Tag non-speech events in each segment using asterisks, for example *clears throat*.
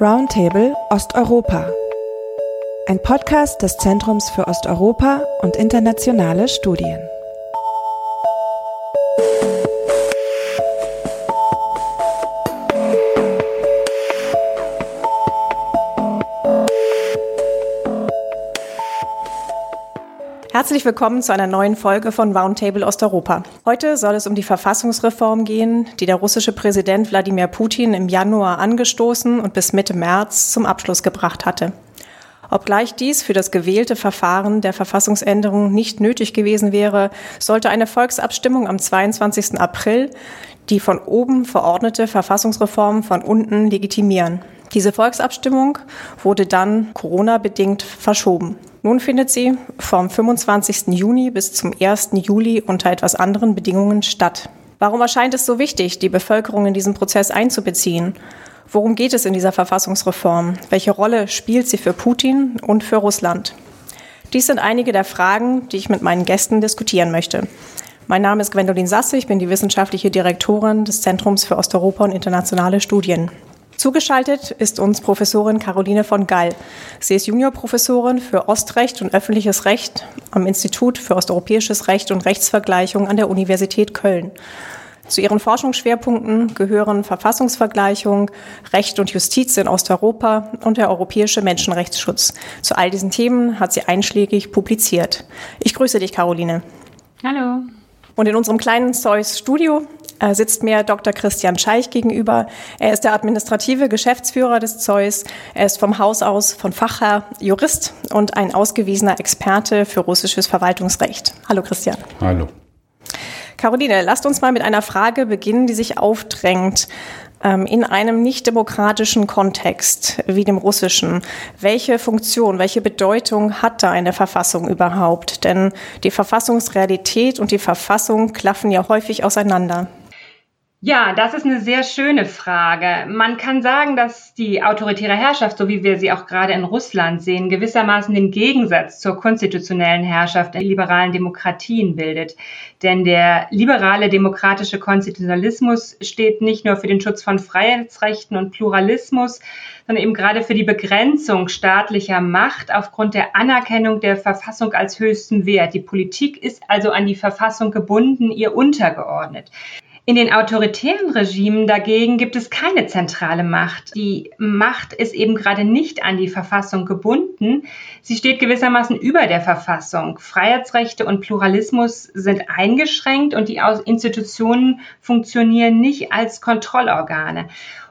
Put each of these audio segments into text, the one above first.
Roundtable Osteuropa. Ein Podcast des Zentrums für Osteuropa und internationale Studien. Herzlich willkommen zu einer neuen Folge von Roundtable Osteuropa. Heute soll es um die Verfassungsreform gehen, die der russische Präsident Wladimir Putin im Januar angestoßen und bis Mitte März zum Abschluss gebracht hatte. Obgleich dies für das gewählte Verfahren der Verfassungsänderung nicht nötig gewesen wäre, sollte eine Volksabstimmung am 22. April die von oben verordnete Verfassungsreform von unten legitimieren. Diese Volksabstimmung wurde dann Corona-bedingt verschoben. Nun findet sie vom 25. Juni bis zum 1. Juli unter etwas anderen Bedingungen statt. Warum erscheint es so wichtig, die Bevölkerung in diesen Prozess einzubeziehen? Worum geht es in dieser Verfassungsreform? Welche Rolle spielt sie für Putin und für Russland? Dies sind einige der Fragen, die ich mit meinen Gästen diskutieren möchte. Mein Name ist Gwendolin Sasse, ich bin die wissenschaftliche Direktorin des Zentrums für Osteuropa und internationale Studien. Zugeschaltet ist uns Professorin Caroline von Gall. Sie ist Juniorprofessorin für Ostrecht und öffentliches Recht am Institut für osteuropäisches Recht und Rechtsvergleichung an der Universität Köln. Zu ihren Forschungsschwerpunkten gehören Verfassungsvergleichung, Recht und Justiz in Osteuropa und der europäische Menschenrechtsschutz. Zu all diesen Themen hat sie einschlägig publiziert. Ich grüße dich, Caroline. Hallo. Und in unserem kleinen Zeus Studio sitzt mir Dr. Christian Scheich gegenüber. Er ist der administrative Geschäftsführer des Zeus. Er ist vom Haus aus von Fachherr Jurist und ein ausgewiesener Experte für russisches Verwaltungsrecht. Hallo Christian. Hallo. Caroline, lasst uns mal mit einer Frage beginnen, die sich aufdrängt ähm, in einem nicht demokratischen Kontext wie dem russischen. Welche Funktion, welche Bedeutung hat da eine Verfassung überhaupt? Denn die Verfassungsrealität und die Verfassung klaffen ja häufig auseinander. Ja, das ist eine sehr schöne Frage. Man kann sagen, dass die autoritäre Herrschaft, so wie wir sie auch gerade in Russland sehen, gewissermaßen den Gegensatz zur konstitutionellen Herrschaft in liberalen Demokratien bildet. Denn der liberale demokratische Konstitutionalismus steht nicht nur für den Schutz von Freiheitsrechten und Pluralismus, sondern eben gerade für die Begrenzung staatlicher Macht aufgrund der Anerkennung der Verfassung als höchsten Wert. Die Politik ist also an die Verfassung gebunden, ihr untergeordnet. In den autoritären Regimen dagegen gibt es keine zentrale Macht. Die Macht ist eben gerade nicht an die Verfassung gebunden. Sie steht gewissermaßen über der Verfassung. Freiheitsrechte und Pluralismus sind eingeschränkt und die Institutionen funktionieren nicht als Kontrollorgane.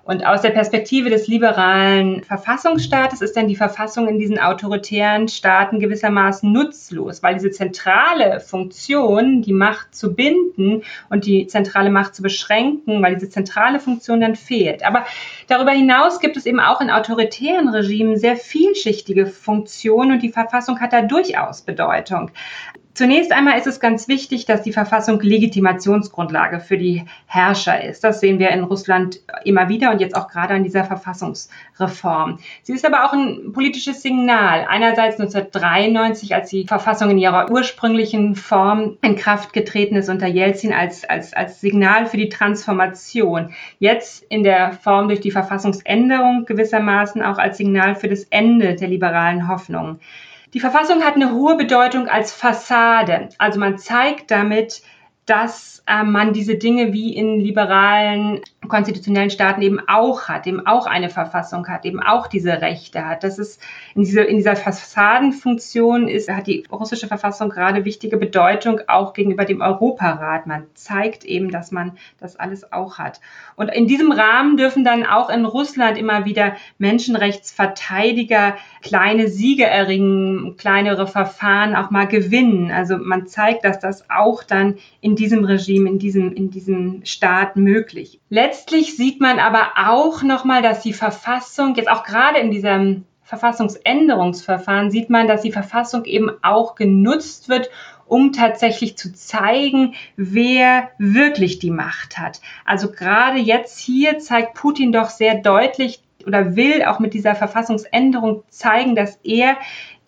Und aus der Perspektive des liberalen Verfassungsstaates ist dann die Verfassung in diesen autoritären Staaten gewissermaßen nutzlos, weil diese zentrale Funktion, die Macht zu binden und die zentrale Macht zu beschränken, weil diese zentrale Funktion dann fehlt. Aber darüber hinaus gibt es eben auch in autoritären Regimen sehr vielschichtige Funktionen und die Verfassung hat da durchaus Bedeutung. Zunächst einmal ist es ganz wichtig, dass die Verfassung Legitimationsgrundlage für die Herrscher ist. Das sehen wir in Russland immer wieder und jetzt auch gerade an dieser Verfassungsreform. Sie ist aber auch ein politisches Signal. Einerseits 1993, als die Verfassung in ihrer ursprünglichen Form in Kraft getreten ist unter Jelzin als, als, als Signal für die Transformation. Jetzt in der Form durch die Verfassungsänderung gewissermaßen auch als Signal für das Ende der liberalen Hoffnungen. Die Verfassung hat eine hohe Bedeutung als Fassade. Also man zeigt damit, dass äh, man diese Dinge wie in liberalen konstitutionellen Staaten eben auch hat, eben auch eine Verfassung hat, eben auch diese Rechte hat. Das ist in, diese, in dieser Fassadenfunktion ist, hat die russische Verfassung gerade wichtige Bedeutung auch gegenüber dem Europarat. Man zeigt eben, dass man das alles auch hat. Und in diesem Rahmen dürfen dann auch in Russland immer wieder Menschenrechtsverteidiger kleine Siege erringen, kleinere Verfahren auch mal gewinnen. Also man zeigt, dass das auch dann in diesem Regime, in diesem, in diesem Staat möglich. Letztlich sieht man aber auch nochmal, dass die Verfassung, jetzt auch gerade in diesem Verfassungsänderungsverfahren, sieht man, dass die Verfassung eben auch genutzt wird, um tatsächlich zu zeigen, wer wirklich die Macht hat. Also gerade jetzt hier zeigt Putin doch sehr deutlich oder will auch mit dieser Verfassungsänderung zeigen, dass er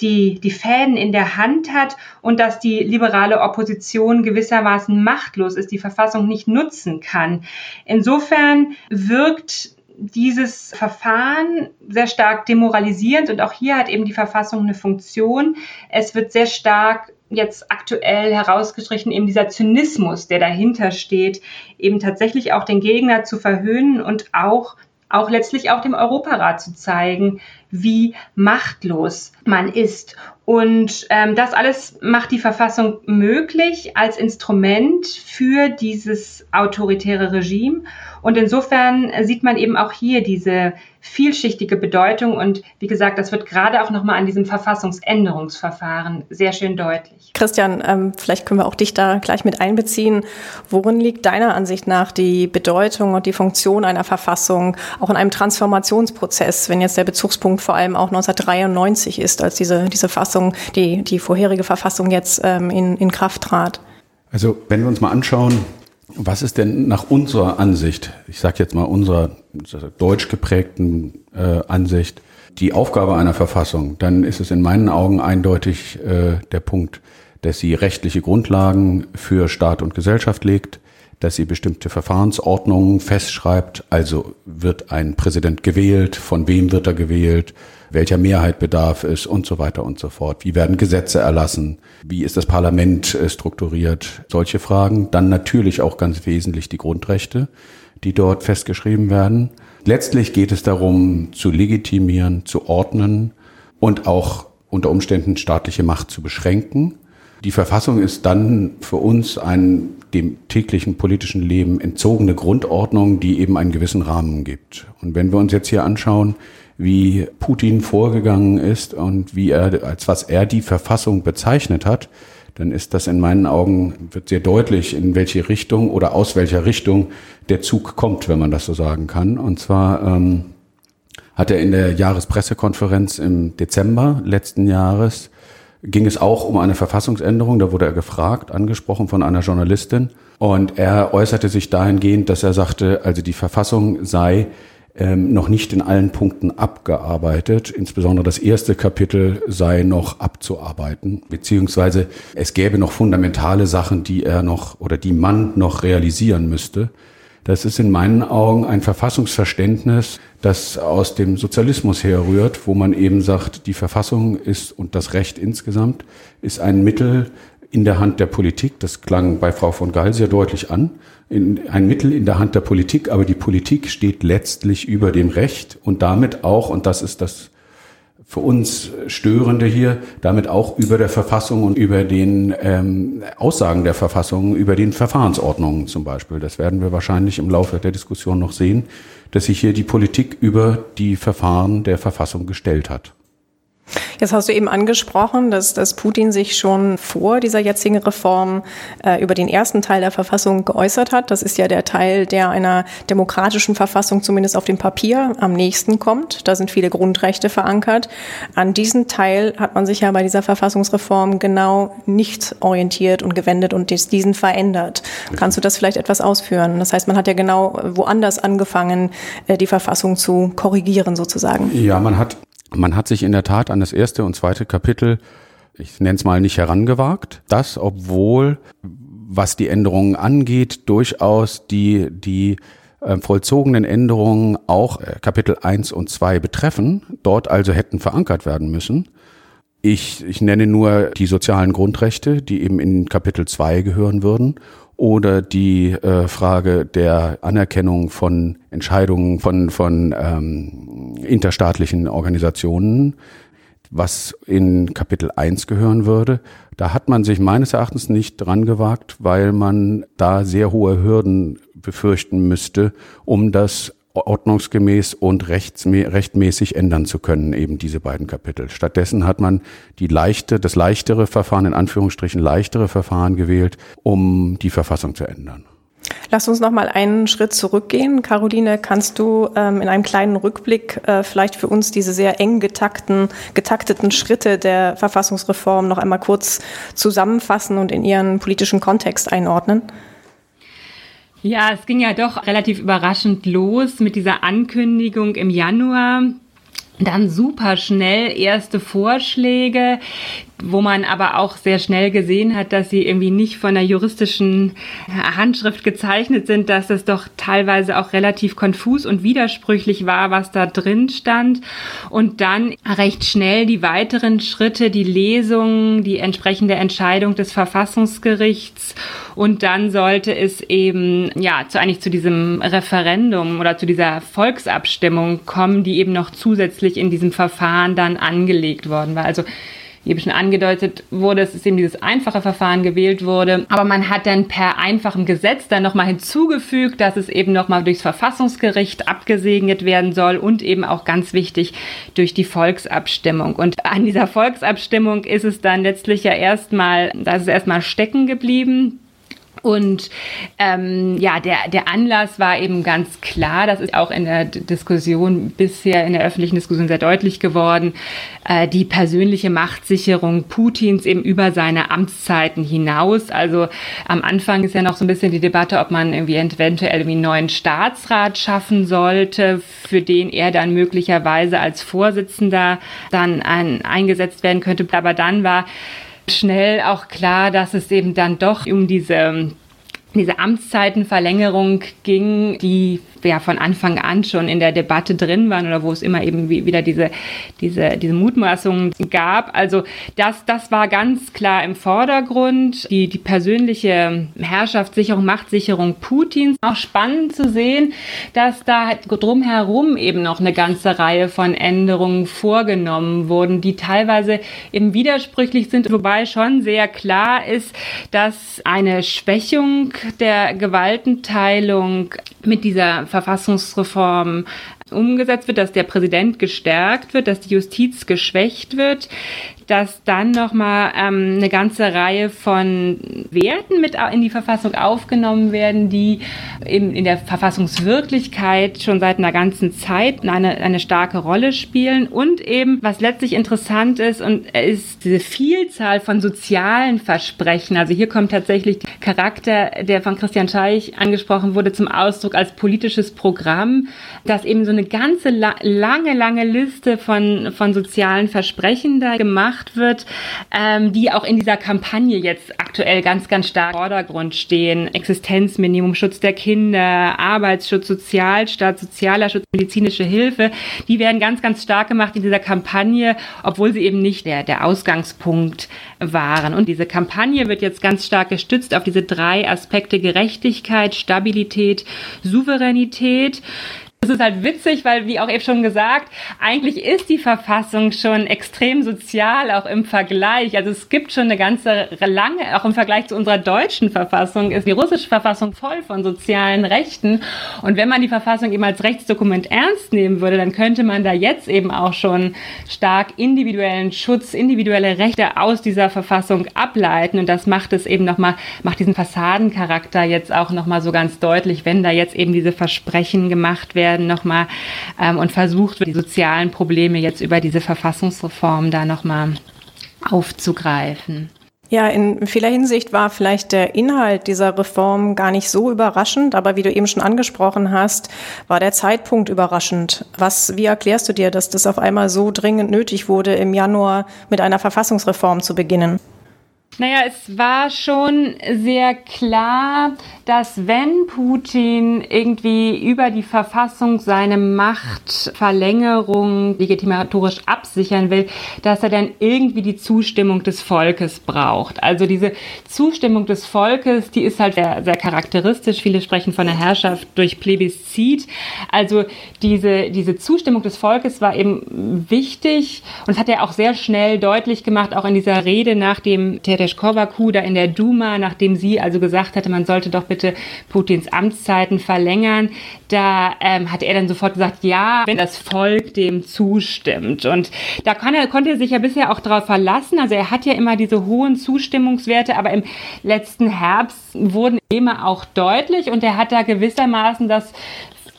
die, die Fäden in der Hand hat und dass die liberale Opposition gewissermaßen machtlos ist, die Verfassung nicht nutzen kann. Insofern wirkt dieses Verfahren sehr stark demoralisierend und auch hier hat eben die Verfassung eine Funktion. Es wird sehr stark jetzt aktuell herausgestrichen, eben dieser Zynismus, der dahinter steht, eben tatsächlich auch den Gegner zu verhöhnen und auch auch letztlich auch dem Europarat zu zeigen, wie machtlos man ist. Und ähm, das alles macht die Verfassung möglich als Instrument für dieses autoritäre Regime. Und insofern sieht man eben auch hier diese vielschichtige Bedeutung. Und wie gesagt, das wird gerade auch nochmal an diesem Verfassungsänderungsverfahren sehr schön deutlich. Christian, ähm, vielleicht können wir auch dich da gleich mit einbeziehen. Worin liegt deiner Ansicht nach die Bedeutung und die Funktion einer Verfassung, auch in einem Transformationsprozess, wenn jetzt der Bezugspunkt vor allem auch 1993 ist, als diese, diese Fassung, die, die vorherige Verfassung jetzt ähm, in, in Kraft trat? Also wenn wir uns mal anschauen, was ist denn nach unserer Ansicht, ich sage jetzt mal unserer deutsch geprägten äh, Ansicht, die Aufgabe einer Verfassung, dann ist es in meinen Augen eindeutig äh, der Punkt, dass sie rechtliche Grundlagen für Staat und Gesellschaft legt, dass sie bestimmte Verfahrensordnungen festschreibt, also wird ein Präsident gewählt, von wem wird er gewählt, welcher Mehrheit bedarf es und so weiter und so fort. Wie werden Gesetze erlassen? Wie ist das Parlament äh, strukturiert? Solche Fragen. Dann natürlich auch ganz wesentlich die Grundrechte, die dort festgeschrieben werden. Letztlich geht es darum, zu legitimieren, zu ordnen und auch unter Umständen staatliche Macht zu beschränken. Die Verfassung ist dann für uns ein dem täglichen politischen Leben entzogene Grundordnung, die eben einen gewissen Rahmen gibt. Und wenn wir uns jetzt hier anschauen, wie Putin vorgegangen ist und wie er, als was er die Verfassung bezeichnet hat, dann ist das in meinen Augen, wird sehr deutlich, in welche Richtung oder aus welcher Richtung der Zug kommt, wenn man das so sagen kann. Und zwar ähm, hat er in der Jahrespressekonferenz im Dezember letzten Jahres, ging es auch um eine Verfassungsänderung, da wurde er gefragt, angesprochen von einer Journalistin. Und er äußerte sich dahingehend, dass er sagte, also die Verfassung sei ähm, noch nicht in allen Punkten abgearbeitet. Insbesondere das erste Kapitel sei noch abzuarbeiten, beziehungsweise es gäbe noch fundamentale Sachen, die er noch oder die man noch realisieren müsste. Das ist in meinen Augen ein Verfassungsverständnis, das aus dem Sozialismus herrührt, wo man eben sagt, die Verfassung ist und das Recht insgesamt ist ein Mittel in der Hand der Politik. Das klang bei Frau von Gaal sehr deutlich an in, ein Mittel in der Hand der Politik, aber die Politik steht letztlich über dem Recht und damit auch, und das ist das für uns Störende hier, damit auch über der Verfassung und über den ähm, Aussagen der Verfassung, über den Verfahrensordnungen zum Beispiel. Das werden wir wahrscheinlich im Laufe der Diskussion noch sehen, dass sich hier die Politik über die Verfahren der Verfassung gestellt hat. Jetzt hast du eben angesprochen, dass, dass Putin sich schon vor dieser jetzigen Reform äh, über den ersten Teil der Verfassung geäußert hat. Das ist ja der Teil, der einer demokratischen Verfassung zumindest auf dem Papier am nächsten kommt. Da sind viele Grundrechte verankert. An diesen Teil hat man sich ja bei dieser Verfassungsreform genau nicht orientiert und gewendet und diesen verändert. Kannst du das vielleicht etwas ausführen? Das heißt, man hat ja genau woanders angefangen, äh, die Verfassung zu korrigieren sozusagen. Ja, man hat man hat sich in der Tat an das erste und zweite Kapitel, ich nenne es mal nicht herangewagt. Das, obwohl, was die Änderungen angeht, durchaus die, die äh, vollzogenen Änderungen auch äh, Kapitel 1 und 2 betreffen, dort also hätten verankert werden müssen. Ich, ich nenne nur die sozialen Grundrechte, die eben in Kapitel 2 gehören würden oder die äh, Frage der Anerkennung von Entscheidungen von, von ähm, interstaatlichen Organisationen, was in Kapitel 1 gehören würde. Da hat man sich meines Erachtens nicht dran gewagt, weil man da sehr hohe Hürden befürchten müsste, um das ordnungsgemäß und rechtmäßig ändern zu können, eben diese beiden Kapitel. Stattdessen hat man die leichte, das leichtere Verfahren, in Anführungsstrichen leichtere Verfahren gewählt, um die Verfassung zu ändern. Lass uns noch mal einen Schritt zurückgehen. Caroline, kannst du ähm, in einem kleinen Rückblick äh, vielleicht für uns diese sehr eng getakten, getakteten Schritte der Verfassungsreform noch einmal kurz zusammenfassen und in ihren politischen Kontext einordnen? Ja, es ging ja doch relativ überraschend los mit dieser Ankündigung im Januar. Dann super schnell erste Vorschläge, wo man aber auch sehr schnell gesehen hat, dass sie irgendwie nicht von der juristischen Handschrift gezeichnet sind, dass es doch teilweise auch relativ konfus und widersprüchlich war, was da drin stand. Und dann recht schnell die weiteren Schritte, die Lesung, die entsprechende Entscheidung des Verfassungsgerichts und dann sollte es eben ja zu eigentlich zu diesem Referendum oder zu dieser Volksabstimmung kommen, die eben noch zusätzlich in diesem Verfahren dann angelegt worden war. Also eben schon angedeutet wurde, es ist eben dieses einfache Verfahren gewählt wurde. Aber man hat dann per einfachem Gesetz dann nochmal hinzugefügt, dass es eben nochmal durchs Verfassungsgericht abgesegnet werden soll und eben auch ganz wichtig durch die Volksabstimmung. Und an dieser Volksabstimmung ist es dann letztlich ja erstmal, da ist es erstmal stecken geblieben. Und ähm, ja, der, der Anlass war eben ganz klar, das ist auch in der Diskussion bisher, in der öffentlichen Diskussion sehr deutlich geworden, äh, die persönliche Machtsicherung Putins eben über seine Amtszeiten hinaus. Also am Anfang ist ja noch so ein bisschen die Debatte, ob man irgendwie eventuell irgendwie einen neuen Staatsrat schaffen sollte, für den er dann möglicherweise als Vorsitzender dann ein, eingesetzt werden könnte. Aber dann war schnell auch klar, dass es eben dann doch um diese diese Amtszeitenverlängerung ging, die ja von Anfang an schon in der Debatte drin waren oder wo es immer eben wieder diese, diese, diese Mutmaßungen gab. Also das, das war ganz klar im Vordergrund. Die, die persönliche Herrschaftssicherung, Machtsicherung Putins. Auch spannend zu sehen, dass da halt drumherum eben noch eine ganze Reihe von Änderungen vorgenommen wurden, die teilweise eben widersprüchlich sind, wobei schon sehr klar ist, dass eine Schwächung der Gewaltenteilung mit dieser Verfassungsreform umgesetzt wird, dass der Präsident gestärkt wird, dass die Justiz geschwächt wird, dass dann nochmal ähm, eine ganze Reihe von Werten mit in die Verfassung aufgenommen werden, die eben in der Verfassungswirklichkeit schon seit einer ganzen Zeit eine, eine starke Rolle spielen und eben, was letztlich interessant ist, und ist diese Vielzahl von sozialen Versprechen. Also hier kommt tatsächlich der Charakter, der von Christian Scheich angesprochen wurde, zum Ausdruck als politisches Programm, das eben so eine ganze lange, lange Liste von, von sozialen Versprechen da gemacht gemacht wird, ähm, die auch in dieser Kampagne jetzt aktuell ganz, ganz stark im Vordergrund stehen. Existenzminimum, Schutz der Kinder, Arbeitsschutz, Sozialstaat, sozialer Schutz, medizinische Hilfe, die werden ganz, ganz stark gemacht in dieser Kampagne, obwohl sie eben nicht der, der Ausgangspunkt waren. Und diese Kampagne wird jetzt ganz stark gestützt auf diese drei Aspekte Gerechtigkeit, Stabilität, Souveränität. Es ist halt witzig, weil, wie auch eben schon gesagt, eigentlich ist die Verfassung schon extrem sozial, auch im Vergleich. Also es gibt schon eine ganze lange, auch im Vergleich zu unserer deutschen Verfassung, ist die russische Verfassung voll von sozialen Rechten. Und wenn man die Verfassung eben als Rechtsdokument ernst nehmen würde, dann könnte man da jetzt eben auch schon stark individuellen Schutz, individuelle Rechte aus dieser Verfassung ableiten. Und das macht es eben nochmal, macht diesen Fassadencharakter jetzt auch nochmal so ganz deutlich, wenn da jetzt eben diese Versprechen gemacht werden werden nochmal ähm, und versucht wird, die sozialen Probleme jetzt über diese Verfassungsreform da nochmal aufzugreifen. Ja, in vieler Hinsicht war vielleicht der Inhalt dieser Reform gar nicht so überraschend, aber wie du eben schon angesprochen hast, war der Zeitpunkt überraschend. Was, wie erklärst du dir, dass das auf einmal so dringend nötig wurde, im Januar mit einer Verfassungsreform zu beginnen? Naja, es war schon sehr klar, dass wenn Putin irgendwie über die Verfassung seine Machtverlängerung legitimatorisch absichern will, dass er dann irgendwie die Zustimmung des Volkes braucht. Also diese Zustimmung des Volkes, die ist halt sehr, sehr charakteristisch. Viele sprechen von der Herrschaft durch Plebiszit. Also diese, diese Zustimmung des Volkes war eben wichtig und hat er auch sehr schnell deutlich gemacht, auch in dieser Rede nach dem Tereshkova-Coup da in der Duma, nachdem sie also gesagt hatte, man sollte doch bitte Putins Amtszeiten verlängern. Da ähm, hat er dann sofort gesagt, ja, wenn das Volk dem zustimmt. Und da er, konnte er sich ja bisher auch darauf verlassen. Also er hat ja immer diese hohen Zustimmungswerte, aber im letzten Herbst wurden immer auch deutlich und er hat da gewissermaßen das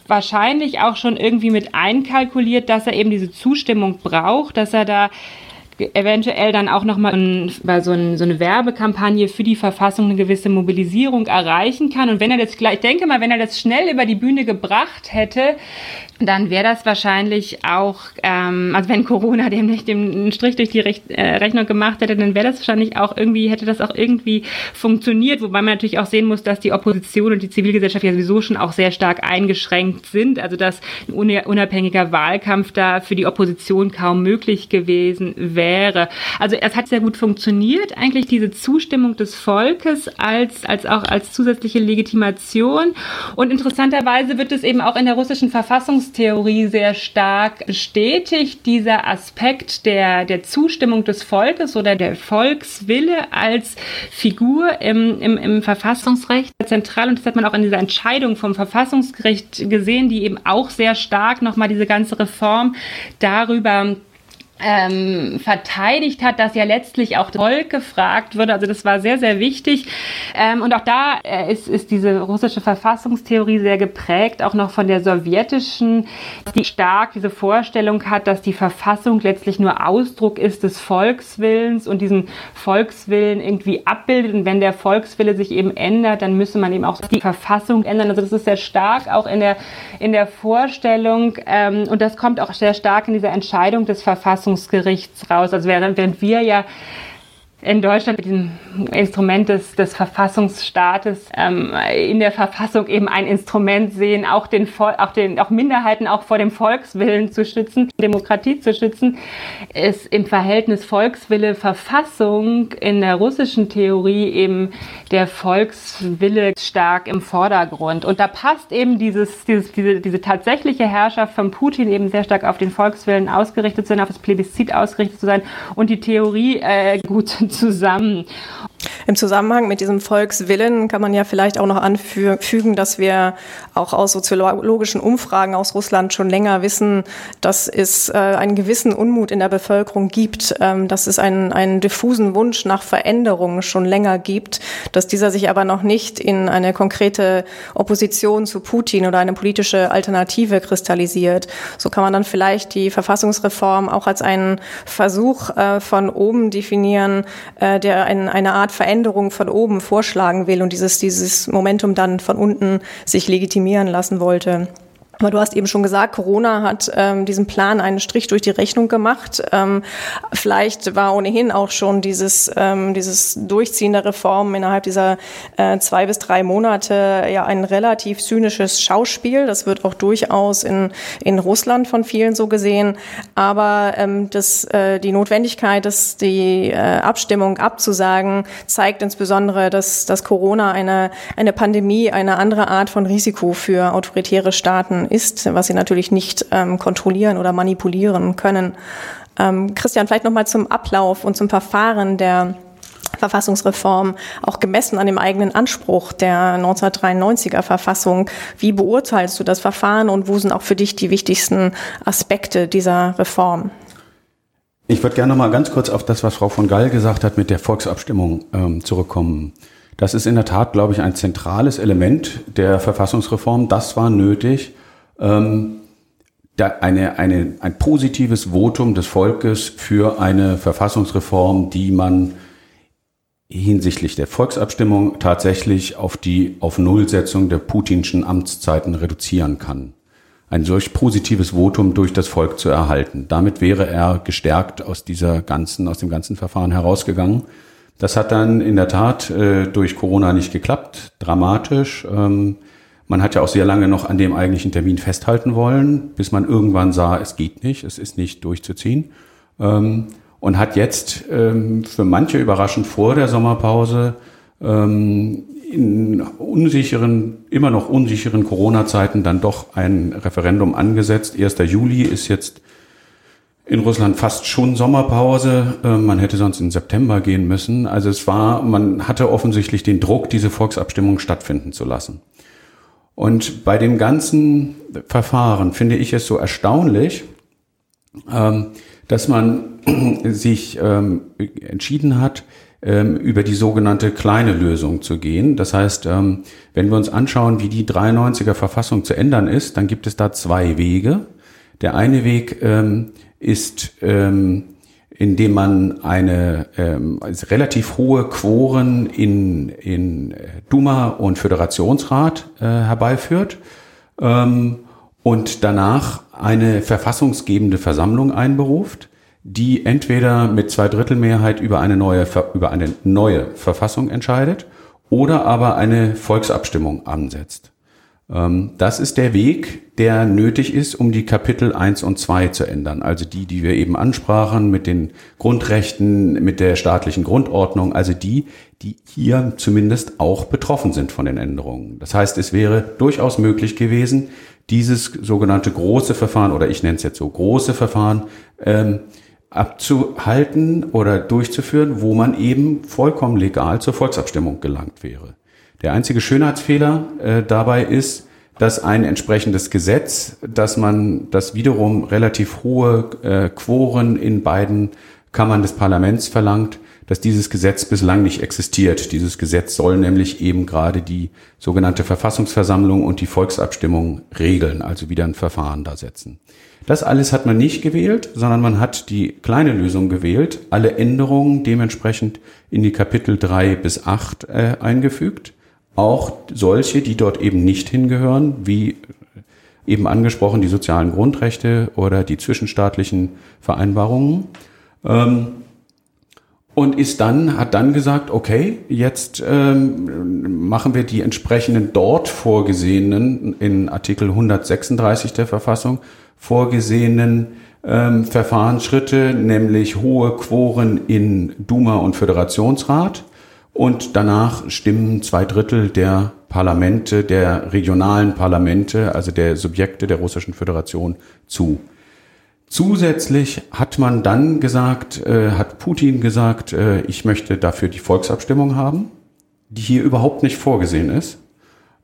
wahrscheinlich auch schon irgendwie mit einkalkuliert, dass er eben diese Zustimmung braucht, dass er da eventuell dann auch nochmal bei so, ein, so eine Werbekampagne für die Verfassung eine gewisse Mobilisierung erreichen kann. Und wenn er das, ich denke mal, wenn er das schnell über die Bühne gebracht hätte, dann wäre das wahrscheinlich auch, ähm, also wenn Corona dem nicht den Strich durch die Rech äh, Rechnung gemacht hätte, dann wäre das wahrscheinlich auch irgendwie, hätte das auch irgendwie funktioniert, wobei man natürlich auch sehen muss, dass die Opposition und die Zivilgesellschaft ja sowieso schon auch sehr stark eingeschränkt sind, also dass ein unabhängiger Wahlkampf da für die Opposition kaum möglich gewesen wäre. Also es hat sehr gut funktioniert, eigentlich diese Zustimmung des Volkes als, als auch als zusätzliche Legitimation und interessanterweise wird es eben auch in der russischen Verfassungs Verschwörungstheorie sehr stark bestätigt, dieser Aspekt der, der Zustimmung des Volkes oder der Volkswille als Figur im, im, im Verfassungsrecht zentral. Und das hat man auch in dieser Entscheidung vom Verfassungsgericht gesehen, die eben auch sehr stark nochmal diese ganze Reform darüber ähm, verteidigt hat, dass ja letztlich auch Volk gefragt wurde. Also das war sehr, sehr wichtig. Ähm, und auch da äh, ist, ist diese russische Verfassungstheorie sehr geprägt, auch noch von der sowjetischen, die stark diese Vorstellung hat, dass die Verfassung letztlich nur Ausdruck ist des Volkswillens und diesen Volkswillen irgendwie abbildet. Und wenn der Volkswille sich eben ändert, dann müsse man eben auch die Verfassung ändern. Also das ist sehr stark auch in der, in der Vorstellung. Ähm, und das kommt auch sehr stark in dieser Entscheidung des Verfassungs Verfassungsgerichts raus. Also während, während wir ja in Deutschland mit diesem Instrument des, des Verfassungsstaates ähm, in der Verfassung eben ein Instrument sehen, auch den, auch den auch Minderheiten auch vor dem Volkswillen zu schützen, Demokratie zu schützen, ist im Verhältnis Volkswille Verfassung in der russischen Theorie eben der Volkswille stark im Vordergrund. Und da passt eben dieses, dieses, diese, diese tatsächliche Herrschaft von Putin eben sehr stark auf den Volkswillen ausgerichtet zu sein, auf das Plebiszit ausgerichtet zu sein und die Theorie äh, gut zusammen. Im Zusammenhang mit diesem Volkswillen kann man ja vielleicht auch noch anfügen, dass wir auch aus soziologischen Umfragen aus Russland schon länger wissen, dass es äh, einen gewissen Unmut in der Bevölkerung gibt, ähm, dass es einen, einen diffusen Wunsch nach Veränderung schon länger gibt, dass dieser sich aber noch nicht in eine konkrete Opposition zu Putin oder eine politische Alternative kristallisiert. So kann man dann vielleicht die Verfassungsreform auch als einen Versuch äh, von oben definieren, äh, der ein, eine Art Veränderung von oben vorschlagen will und dieses, dieses Momentum dann von unten sich legitimieren lassen wollte. Aber du hast eben schon gesagt, Corona hat ähm, diesem Plan einen Strich durch die Rechnung gemacht. Ähm, vielleicht war ohnehin auch schon dieses, ähm, dieses Durchziehen der Reformen innerhalb dieser äh, zwei bis drei Monate ja ein relativ zynisches Schauspiel. Das wird auch durchaus in, in Russland von vielen so gesehen. Aber ähm, das, äh, die Notwendigkeit, dass die äh, Abstimmung abzusagen, zeigt insbesondere, dass, dass Corona eine, eine Pandemie, eine andere Art von Risiko für autoritäre Staaten ist, was sie natürlich nicht ähm, kontrollieren oder manipulieren können. Ähm, Christian, vielleicht nochmal zum Ablauf und zum Verfahren der Verfassungsreform, auch gemessen an dem eigenen Anspruch der 1993er Verfassung. Wie beurteilst du das Verfahren und wo sind auch für dich die wichtigsten Aspekte dieser Reform? Ich würde gerne noch mal ganz kurz auf das, was Frau von Gall gesagt hat, mit der Volksabstimmung ähm, zurückkommen. Das ist in der Tat, glaube ich, ein zentrales Element der Verfassungsreform. Das war nötig, ähm, da eine, eine, ein positives Votum des Volkes für eine Verfassungsreform, die man hinsichtlich der Volksabstimmung tatsächlich auf die auf Nullsetzung der putinschen Amtszeiten reduzieren kann. Ein solch positives Votum durch das Volk zu erhalten. Damit wäre er gestärkt aus dieser ganzen, aus dem ganzen Verfahren herausgegangen. Das hat dann in der Tat äh, durch Corona nicht geklappt, dramatisch. Ähm, man hat ja auch sehr lange noch an dem eigentlichen Termin festhalten wollen, bis man irgendwann sah, es geht nicht, es ist nicht durchzuziehen. Ähm, und hat jetzt ähm, für manche überraschend vor der Sommerpause ähm, in unsicheren, immer noch unsicheren Corona-Zeiten dann doch ein Referendum angesetzt. 1. Juli ist jetzt in Russland fast schon Sommerpause. Man hätte sonst in September gehen müssen. Also es war, man hatte offensichtlich den Druck, diese Volksabstimmung stattfinden zu lassen. Und bei dem ganzen Verfahren finde ich es so erstaunlich, ähm, dass man *clears throat* sich ähm, entschieden hat, ähm, über die sogenannte kleine Lösung zu gehen. Das heißt, wenn wir uns anschauen, wie die 93er Verfassung zu ändern ist, dann gibt es da zwei Wege. Der eine Weg ist indem man eine ähm, relativ hohe Quoren in, in Duma und Föderationsrat äh, herbeiführt ähm, und danach eine verfassungsgebende Versammlung einberuft, die entweder mit Zweidrittelmehrheit über eine neue, über eine neue Verfassung entscheidet oder aber eine Volksabstimmung ansetzt. Ähm, das ist der Weg, der nötig ist, um die Kapitel 1 und 2 zu ändern. Also die, die wir eben ansprachen mit den Grundrechten, mit der staatlichen Grundordnung, also die, die hier zumindest auch betroffen sind von den Änderungen. Das heißt, es wäre durchaus möglich gewesen, dieses sogenannte große Verfahren, oder ich nenne es jetzt so große Verfahren, ähm, abzuhalten oder durchzuführen, wo man eben vollkommen legal zur Volksabstimmung gelangt wäre. Der einzige Schönheitsfehler äh, dabei ist, dass ein entsprechendes Gesetz, dass man das wiederum relativ hohe äh, Quoren in beiden Kammern des Parlaments verlangt, dass dieses Gesetz bislang nicht existiert. Dieses Gesetz soll nämlich eben gerade die sogenannte Verfassungsversammlung und die Volksabstimmung regeln, also wieder ein Verfahren da setzen. Das alles hat man nicht gewählt, sondern man hat die kleine Lösung gewählt, alle Änderungen dementsprechend in die Kapitel drei bis acht äh, eingefügt auch solche, die dort eben nicht hingehören, wie eben angesprochen die sozialen Grundrechte oder die zwischenstaatlichen Vereinbarungen. Ähm, und ist dann, hat dann gesagt, okay, jetzt ähm, machen wir die entsprechenden dort vorgesehenen, in Artikel 136 der Verfassung, vorgesehenen ähm, Verfahrensschritte, nämlich hohe Quoren in Duma und Föderationsrat und danach stimmen zwei Drittel der Parlamente, der regionalen Parlamente, also der Subjekte der Russischen Föderation zu. Zusätzlich hat man dann gesagt, äh, hat Putin gesagt, äh, ich möchte dafür die Volksabstimmung haben, die hier überhaupt nicht vorgesehen ist.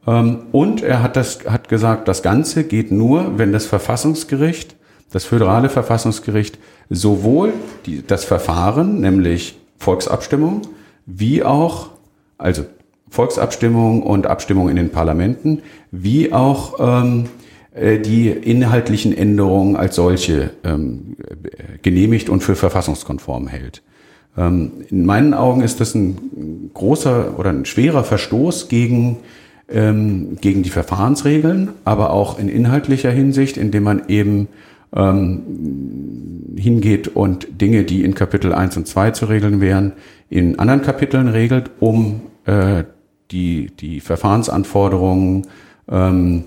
Ähm, und er hat das, hat gesagt, das Ganze geht nur, wenn das Verfassungsgericht, das föderale Verfassungsgericht, sowohl die, das Verfahren, nämlich Volksabstimmung, wie auch, also Volksabstimmung und Abstimmung in den Parlamenten, wie auch ähm, äh, die inhaltlichen Änderungen als solche ähm, genehmigt und für verfassungskonform hält. Ähm, in meinen Augen ist das ein großer oder ein schwerer Verstoß gegen, ähm, gegen die Verfahrensregeln, aber auch in inhaltlicher Hinsicht, indem man eben ähm, hingeht und Dinge, die in Kapitel 1 und 2 zu regeln wären, in anderen Kapiteln regelt, um äh, die, die Verfahrensanforderungen ähm,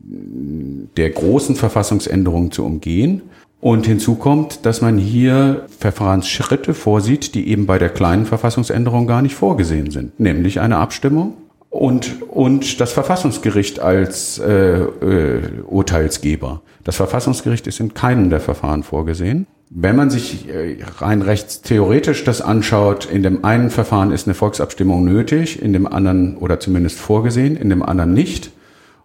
der großen Verfassungsänderungen zu umgehen. Und hinzu kommt, dass man hier Verfahrensschritte vorsieht, die eben bei der kleinen Verfassungsänderung gar nicht vorgesehen sind, nämlich eine Abstimmung und, und das Verfassungsgericht als äh, äh, Urteilsgeber. Das Verfassungsgericht ist in keinem der Verfahren vorgesehen. Wenn man sich äh, rein rechtstheoretisch das anschaut, in dem einen Verfahren ist eine Volksabstimmung nötig, in dem anderen oder zumindest vorgesehen, in dem anderen nicht.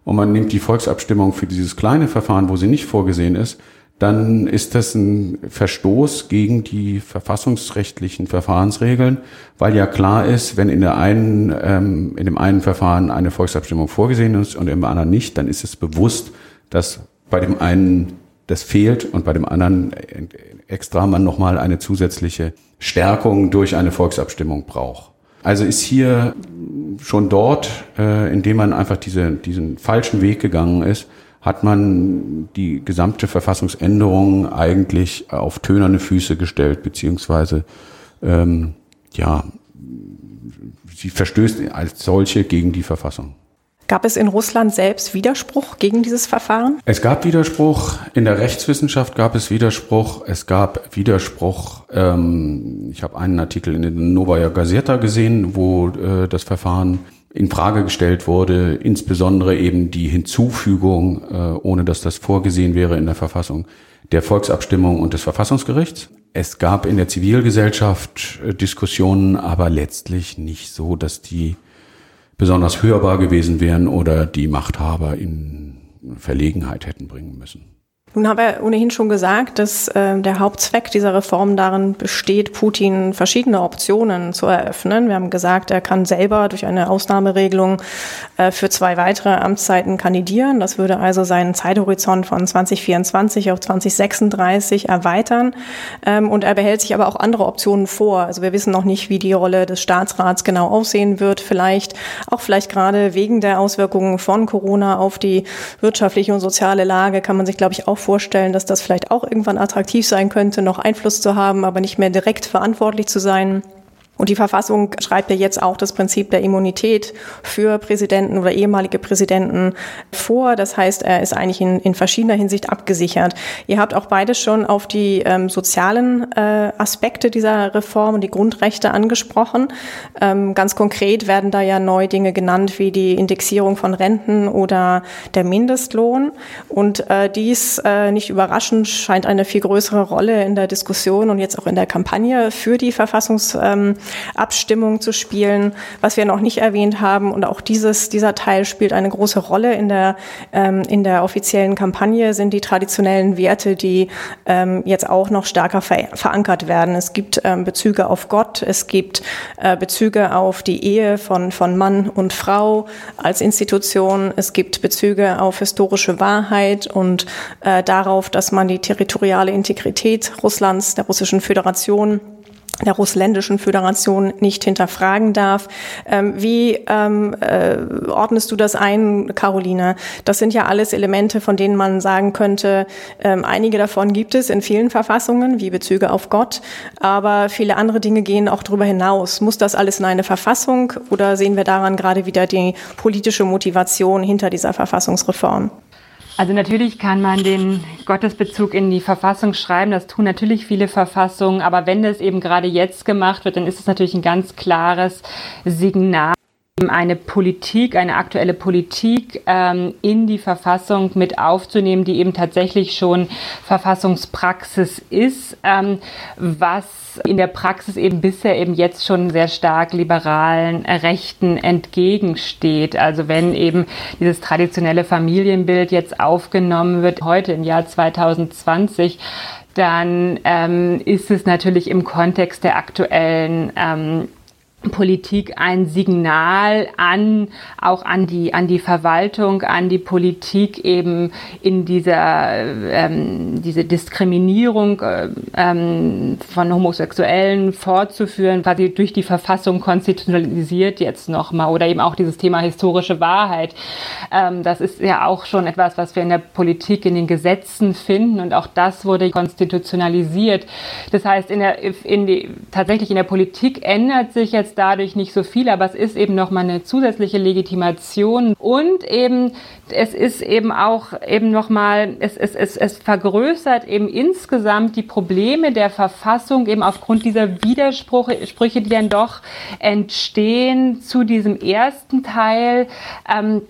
Und man nimmt die Volksabstimmung für dieses kleine Verfahren, wo sie nicht vorgesehen ist, dann ist das ein Verstoß gegen die verfassungsrechtlichen Verfahrensregeln, weil ja klar ist, wenn in der einen, ähm, in dem einen Verfahren eine Volksabstimmung vorgesehen ist und im anderen nicht, dann ist es bewusst, dass bei dem einen das fehlt und bei dem anderen extra man nochmal eine zusätzliche Stärkung durch eine Volksabstimmung braucht. Also ist hier schon dort, äh, indem man einfach diese, diesen falschen Weg gegangen ist, hat man die gesamte Verfassungsänderung eigentlich auf tönerne Füße gestellt, beziehungsweise ähm, ja, sie verstößt als solche gegen die Verfassung. Gab es in Russland selbst Widerspruch gegen dieses Verfahren? Es gab Widerspruch. In der Rechtswissenschaft gab es Widerspruch. Es gab Widerspruch. Ähm, ich habe einen Artikel in der Novaya Gazeta gesehen, wo äh, das Verfahren in Frage gestellt wurde, insbesondere eben die Hinzufügung, äh, ohne dass das vorgesehen wäre in der Verfassung, der Volksabstimmung und des Verfassungsgerichts. Es gab in der Zivilgesellschaft äh, Diskussionen, aber letztlich nicht so, dass die besonders hörbar gewesen wären oder die Machthaber in Verlegenheit hätten bringen müssen. Nun haben wir ohnehin schon gesagt, dass äh, der Hauptzweck dieser Reform darin besteht, Putin verschiedene Optionen zu eröffnen. Wir haben gesagt, er kann selber durch eine Ausnahmeregelung äh, für zwei weitere Amtszeiten kandidieren. Das würde also seinen Zeithorizont von 2024 auf 2036 erweitern. Ähm, und er behält sich aber auch andere Optionen vor. Also wir wissen noch nicht, wie die Rolle des Staatsrats genau aussehen wird. Vielleicht auch vielleicht gerade wegen der Auswirkungen von Corona auf die wirtschaftliche und soziale Lage kann man sich, glaube ich, auch vorstellen, dass das vielleicht auch irgendwann attraktiv sein könnte, noch Einfluss zu haben, aber nicht mehr direkt verantwortlich zu sein. Und die Verfassung schreibt ja jetzt auch das Prinzip der Immunität für Präsidenten oder ehemalige Präsidenten vor. Das heißt, er ist eigentlich in, in verschiedener Hinsicht abgesichert. Ihr habt auch beide schon auf die ähm, sozialen äh, Aspekte dieser Reform und die Grundrechte angesprochen. Ähm, ganz konkret werden da ja neu Dinge genannt wie die Indexierung von Renten oder der Mindestlohn. Und äh, dies äh, nicht überraschend scheint eine viel größere Rolle in der Diskussion und jetzt auch in der Kampagne für die Verfassungs ähm, Abstimmung zu spielen, was wir noch nicht erwähnt haben. Und auch dieses, dieser Teil spielt eine große Rolle in der, ähm, in der offiziellen Kampagne, sind die traditionellen Werte, die ähm, jetzt auch noch stärker ver verankert werden. Es gibt ähm, Bezüge auf Gott, es gibt äh, Bezüge auf die Ehe von, von Mann und Frau als Institution, es gibt Bezüge auf historische Wahrheit und äh, darauf, dass man die territoriale Integrität Russlands, der Russischen Föderation, der russländischen Föderation nicht hinterfragen darf. Ähm, wie ähm, äh, ordnest du das ein, Caroline? Das sind ja alles Elemente, von denen man sagen könnte, ähm, einige davon gibt es in vielen Verfassungen, wie Bezüge auf Gott, aber viele andere Dinge gehen auch darüber hinaus. Muss das alles in eine Verfassung oder sehen wir daran gerade wieder die politische Motivation hinter dieser Verfassungsreform? Also natürlich kann man den Gottesbezug in die Verfassung schreiben, das tun natürlich viele Verfassungen, aber wenn das eben gerade jetzt gemacht wird, dann ist es natürlich ein ganz klares Signal eine Politik, eine aktuelle Politik ähm, in die Verfassung mit aufzunehmen, die eben tatsächlich schon Verfassungspraxis ist, ähm, was in der Praxis eben bisher eben jetzt schon sehr stark liberalen Rechten entgegensteht. Also wenn eben dieses traditionelle Familienbild jetzt aufgenommen wird, heute im Jahr 2020, dann ähm, ist es natürlich im Kontext der aktuellen ähm, Politik ein Signal an, auch an die, an die Verwaltung, an die Politik eben in dieser, ähm, diese Diskriminierung äh, ähm, von Homosexuellen fortzuführen, quasi durch die Verfassung konstitutionalisiert jetzt nochmal oder eben auch dieses Thema historische Wahrheit. Ähm, das ist ja auch schon etwas, was wir in der Politik, in den Gesetzen finden und auch das wurde konstitutionalisiert. Das heißt, in der, in die, tatsächlich in der Politik ändert sich jetzt jetzt dadurch nicht so viel, aber es ist eben nochmal eine zusätzliche Legitimation und eben es ist eben auch eben nochmal, es, es, es, es vergrößert eben insgesamt die Probleme der Verfassung eben aufgrund dieser Widersprüche, die dann doch entstehen zu diesem ersten Teil. Ähm,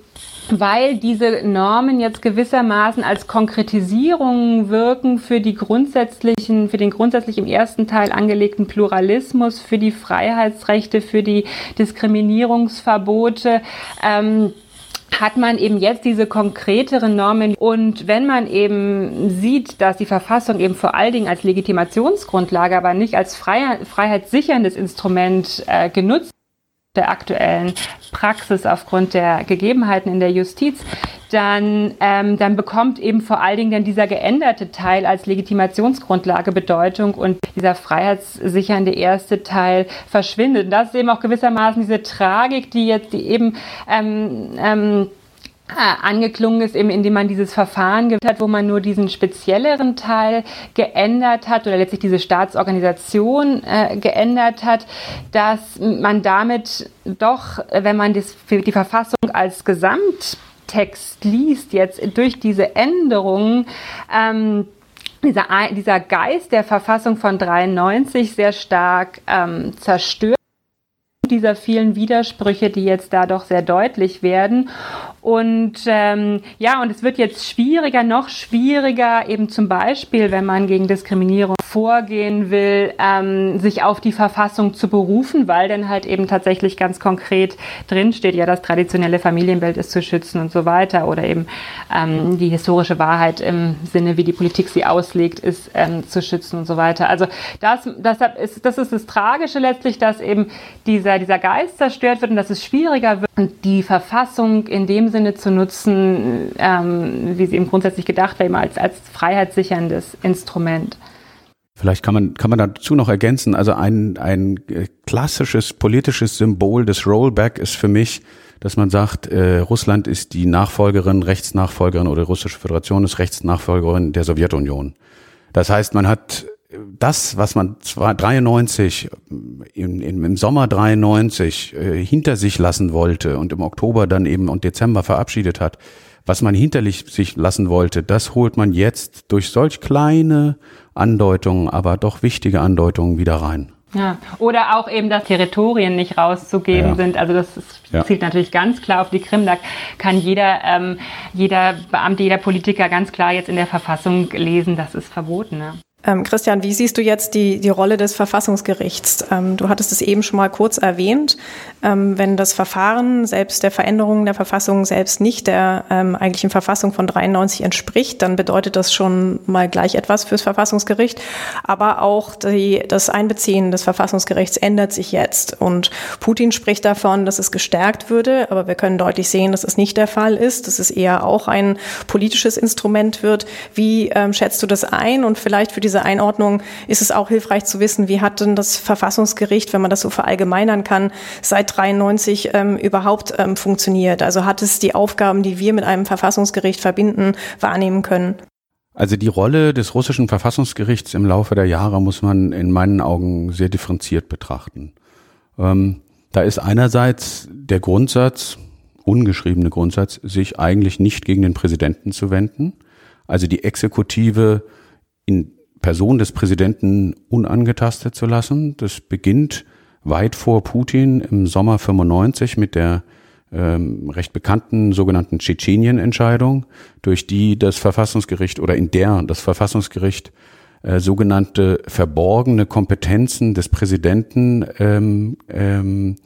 weil diese Normen jetzt gewissermaßen als Konkretisierungen wirken für die grundsätzlichen, für den grundsätzlich im ersten Teil angelegten Pluralismus, für die Freiheitsrechte, für die Diskriminierungsverbote. Ähm, hat man eben jetzt diese konkreteren Normen. Und wenn man eben sieht, dass die Verfassung eben vor allen Dingen als Legitimationsgrundlage, aber nicht als freiheitssicherndes Instrument äh, genutzt der aktuellen Praxis aufgrund der Gegebenheiten in der Justiz, dann, ähm, dann bekommt eben vor allen Dingen dann dieser geänderte Teil als Legitimationsgrundlage Bedeutung und dieser freiheitssichernde erste Teil verschwindet. Und das ist eben auch gewissermaßen diese Tragik, die jetzt die eben ähm, ähm, äh, angeklungen ist, eben indem man dieses Verfahren gewählt hat, wo man nur diesen spezielleren Teil geändert hat oder letztlich diese Staatsorganisation äh, geändert hat, dass man damit doch, wenn man das, die Verfassung als Gesamttext liest, jetzt durch diese Änderungen, ähm, dieser, dieser Geist der Verfassung von 93 sehr stark ähm, zerstört. Dieser vielen Widersprüche, die jetzt da doch sehr deutlich werden Und ähm, ja, und es wird jetzt schwieriger, noch schwieriger, eben zum Beispiel, wenn man gegen Diskriminierung vorgehen will, ähm, sich auf die Verfassung zu berufen, weil dann halt eben tatsächlich ganz konkret drinsteht, ja, das traditionelle Familienbild ist zu schützen und so weiter. Oder eben ähm, die historische Wahrheit im Sinne, wie die Politik sie auslegt, ist ähm, zu schützen und so weiter. Also das, deshalb ist, das ist das Tragische letztlich, dass eben dieser, dieser Geist zerstört wird und dass es schwieriger wird, die Verfassung in dem Sinne zu nutzen, ähm, wie sie eben grundsätzlich gedacht war, als, als freiheitssicherndes Instrument. Vielleicht kann man, kann man dazu noch ergänzen, also ein, ein klassisches politisches Symbol des Rollback ist für mich, dass man sagt, äh, Russland ist die Nachfolgerin, Rechtsnachfolgerin oder Russische Föderation ist Rechtsnachfolgerin der Sowjetunion. Das heißt, man hat das, was man zwar 93 im, im Sommer 93 äh, hinter sich lassen wollte und im Oktober dann eben und Dezember verabschiedet hat, was man hinter sich lassen wollte, das holt man jetzt durch solch kleine Andeutungen, aber doch wichtige Andeutungen wieder rein. Ja, oder auch eben, dass Territorien nicht rauszugeben ja. sind. Also das ist, ja. zielt natürlich ganz klar auf die Krim. Da kann jeder, ähm, jeder Beamte, jeder Politiker ganz klar jetzt in der Verfassung lesen, das ist verboten. Ne? Ähm, Christian, wie siehst du jetzt die, die Rolle des Verfassungsgerichts? Ähm, du hattest es eben schon mal kurz erwähnt. Ähm, wenn das Verfahren selbst der Veränderung der Verfassung selbst nicht der ähm, eigentlichen Verfassung von 93 entspricht, dann bedeutet das schon mal gleich etwas fürs Verfassungsgericht. Aber auch die, das Einbeziehen des Verfassungsgerichts ändert sich jetzt. Und Putin spricht davon, dass es gestärkt würde. Aber wir können deutlich sehen, dass es nicht der Fall ist, dass es eher auch ein politisches Instrument wird. Wie ähm, schätzt du das ein? Und vielleicht für die diese Einordnung ist es auch hilfreich zu wissen, wie hat denn das Verfassungsgericht, wenn man das so verallgemeinern kann, seit 93 ähm, überhaupt ähm, funktioniert? Also hat es die Aufgaben, die wir mit einem Verfassungsgericht verbinden, wahrnehmen können? Also die Rolle des russischen Verfassungsgerichts im Laufe der Jahre muss man in meinen Augen sehr differenziert betrachten. Ähm, da ist einerseits der Grundsatz, ungeschriebene Grundsatz, sich eigentlich nicht gegen den Präsidenten zu wenden, also die Exekutive in Person des Präsidenten unangetastet zu lassen. Das beginnt weit vor Putin im Sommer 95 mit der ähm, recht bekannten sogenannten Tschetschenien-Entscheidung, durch die das Verfassungsgericht oder in der das Verfassungsgericht äh, sogenannte verborgene Kompetenzen des Präsidenten ähm, ähm,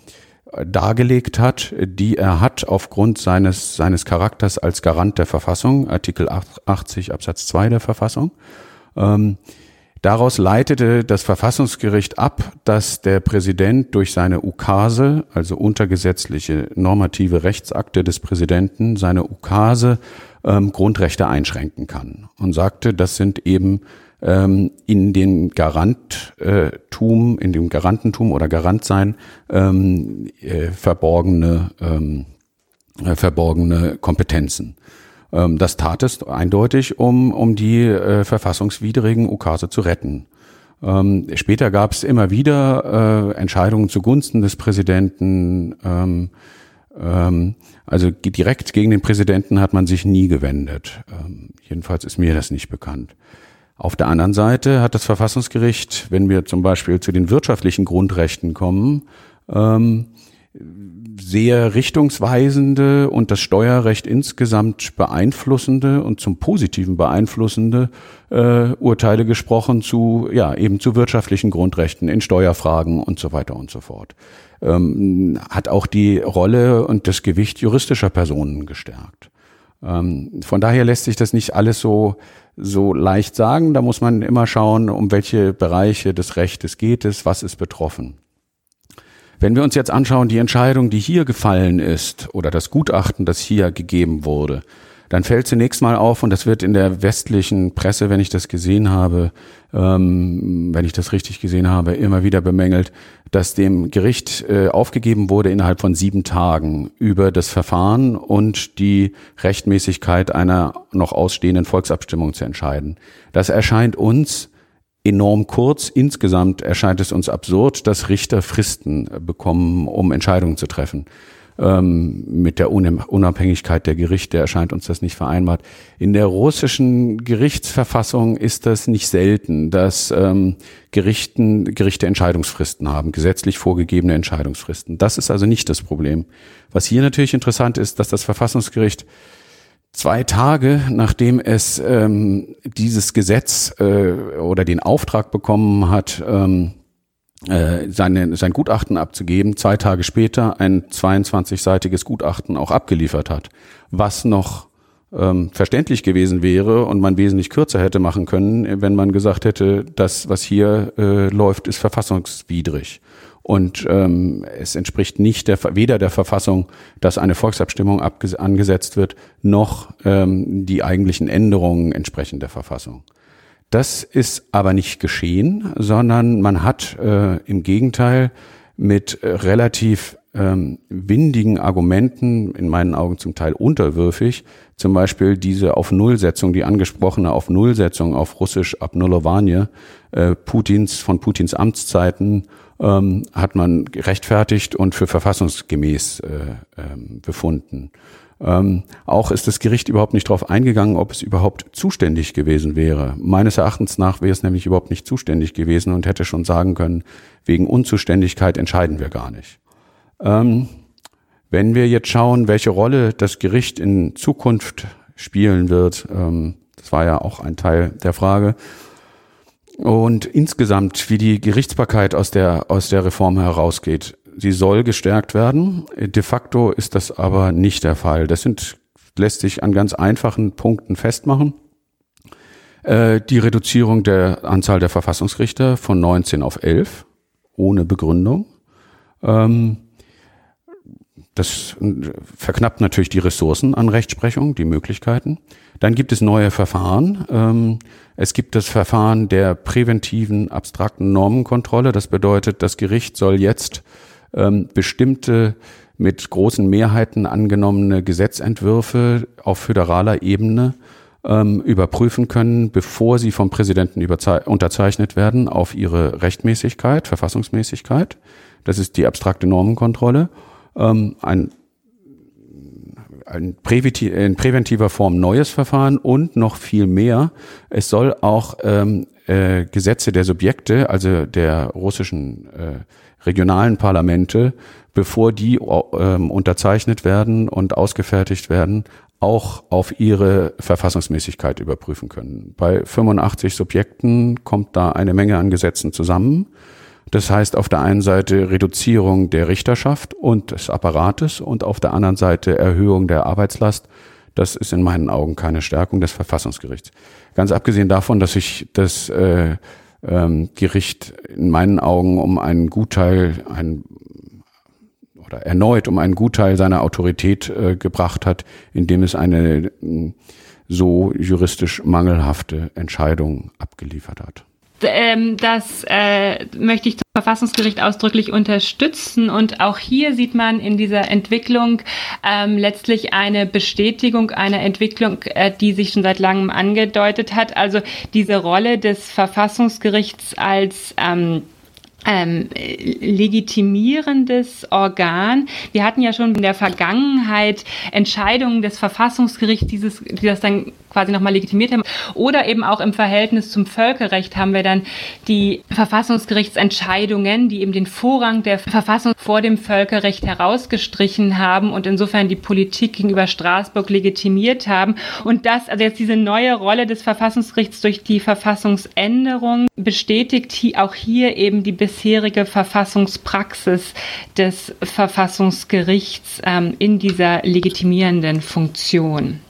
dargelegt hat, die er hat aufgrund seines, seines Charakters als Garant der Verfassung, Artikel 80 Absatz 2 der Verfassung. Ähm, daraus leitete das Verfassungsgericht ab, dass der Präsident durch seine Ukase, also untergesetzliche normative Rechtsakte des Präsidenten, seine Ukase ähm, Grundrechte einschränken kann und sagte, das sind eben ähm, in den Garanttum, in dem Garantentum oder Garantsein ähm, äh, verborgene, ähm, äh, verborgene Kompetenzen. Ähm, das tat es eindeutig, um, um die äh, verfassungswidrigen Ukase zu retten. Ähm, später gab es immer wieder äh, Entscheidungen zugunsten des Präsidenten. Ähm, ähm, also direkt gegen den Präsidenten hat man sich nie gewendet. Ähm, jedenfalls ist mir das nicht bekannt. Auf der anderen Seite hat das Verfassungsgericht, wenn wir zum Beispiel zu den wirtschaftlichen Grundrechten kommen, ähm, sehr richtungsweisende und das Steuerrecht insgesamt beeinflussende und zum Positiven beeinflussende äh, Urteile gesprochen zu, ja, eben zu wirtschaftlichen Grundrechten in Steuerfragen und so weiter und so fort. Ähm, hat auch die Rolle und das Gewicht juristischer Personen gestärkt. Ähm, von daher lässt sich das nicht alles so, so leicht sagen. Da muss man immer schauen, um welche Bereiche des Rechtes geht es, was ist betroffen. Wenn wir uns jetzt anschauen, die Entscheidung, die hier gefallen ist, oder das Gutachten, das hier gegeben wurde, dann fällt zunächst mal auf, und das wird in der westlichen Presse, wenn ich das gesehen habe, ähm, wenn ich das richtig gesehen habe, immer wieder bemängelt, dass dem Gericht äh, aufgegeben wurde, innerhalb von sieben Tagen über das Verfahren und die Rechtmäßigkeit einer noch ausstehenden Volksabstimmung zu entscheiden. Das erscheint uns enorm kurz. Insgesamt erscheint es uns absurd, dass Richter Fristen bekommen, um Entscheidungen zu treffen. ähm, mit der Unabhängigkeit der Gerichte erscheint uns das nicht vereinbart. In der russischen Gerichtsverfassung ist das nicht selten, dass ähm, Gerichten, Gerichte Entscheidungsfristen haben, gesetzlich vorgegebene Entscheidungsfristen. Das ist also nicht das Problem. Was hier natürlich interessant ist, dass das Verfassungsgericht zwei Tage, nachdem es ähm, dieses Gesetz äh, oder den Auftrag bekommen hat, ähm, äh, seine, sein Gutachten abzugeben, zwei Tage später ein 22-seitiges Gutachten auch abgeliefert hat, was noch ähm, verständlich gewesen wäre und man wesentlich kürzer hätte machen können, wenn man gesagt hätte, das, was hier äh, läuft, ist verfassungswidrig. Und ähm, es entspricht nicht der, weder der Verfassung, dass eine Volksabstimmung angesetzt wird, noch ähm, die eigentlichen Änderungen entsprechen der Verfassung. Das ist aber nicht geschehen, sondern man hat äh, im Gegenteil mit äh, relativ ähm, windigen Argumenten, in meinen Augen zum Teil unterwürfig, zum Beispiel diese auf Nullsetzung, die angesprochene auf Nullsetzung auf Russisch Abnulovanie äh, Putins von Putins Amtszeiten ähm, hat man gerechtfertigt und für verfassungsgemäß äh, ähm, befunden. Ähm, auch ist das Gericht überhaupt nicht darauf eingegangen, ob es überhaupt zuständig gewesen wäre. Meines Erachtens nach wäre es nämlich überhaupt nicht zuständig gewesen und hätte schon sagen können, wegen Unzuständigkeit entscheiden wir gar nicht. Ähm, wenn wir jetzt schauen, welche Rolle das Gericht in Zukunft spielen wird, ähm, das war ja auch ein Teil der Frage, und insgesamt, wie die Gerichtsbarkeit aus der, aus der Reform herausgeht, sie soll gestärkt werden. De facto ist das aber nicht der Fall. Das sind, lässt sich an ganz einfachen Punkten festmachen. Äh, die Reduzierung der Anzahl der Verfassungsrichter von 19 auf 11 ohne Begründung. Ähm, das verknappt natürlich die Ressourcen an Rechtsprechung, die Möglichkeiten. Dann gibt es neue Verfahren. Ähm, es gibt das Verfahren der präventiven abstrakten Normenkontrolle. Das bedeutet, das Gericht soll jetzt ähm, bestimmte mit großen Mehrheiten angenommene Gesetzentwürfe auf föderaler Ebene ähm, überprüfen können, bevor sie vom Präsidenten unterzeichnet werden, auf ihre Rechtmäßigkeit, Verfassungsmäßigkeit. Das ist die abstrakte Normenkontrolle. Ähm, ein ein in präventiver Form neues Verfahren und noch viel mehr. Es soll auch ähm, äh, Gesetze der Subjekte, also der russischen äh, regionalen Parlamente, bevor die ähm, unterzeichnet werden und ausgefertigt werden, auch auf ihre Verfassungsmäßigkeit überprüfen können. Bei 85 Subjekten kommt da eine Menge an Gesetzen zusammen. Das heißt auf der einen Seite Reduzierung der Richterschaft und des Apparates und auf der anderen Seite Erhöhung der Arbeitslast. Das ist in meinen Augen keine Stärkung des Verfassungsgerichts. Ganz abgesehen davon, dass ich das äh, ähm, Gericht in meinen Augen um einen Gutteil, ein, oder erneut um einen Gutteil seiner Autorität äh, gebracht hat, indem es eine äh, so juristisch mangelhafte Entscheidung abgeliefert hat ähm, das äh, möchte ich zum Verfassungsgericht ausdrücklich unterstützen. Und auch hier sieht man in dieser Entwicklung ähm, letztlich eine Bestätigung einer Entwicklung, äh, die sich schon seit langem angedeutet hat. Also diese Rolle des Verfassungsgerichts als ähm, ähm, legitimierendes Organ. Wir hatten ja schon in der Vergangenheit Entscheidungen des Verfassungsgerichts, dieses, die das dann quasi nochmal legitimiert haben. Oder eben auch im Verhältnis zum Völkerrecht haben wir dann die Verfassungsgerichtsentscheidungen, die eben den Vorrang der Verfassung vor dem Völkerrecht herausgestrichen haben und insofern die Politik gegenüber Straßburg legitimiert haben. Und das, also jetzt diese neue Rolle des Verfassungsgerichts durch die Verfassungsänderung bestätigt auch hier eben die bisherige Verfassungspraxis des Verfassungsgerichts ähm, in dieser legitimierenden Funktion.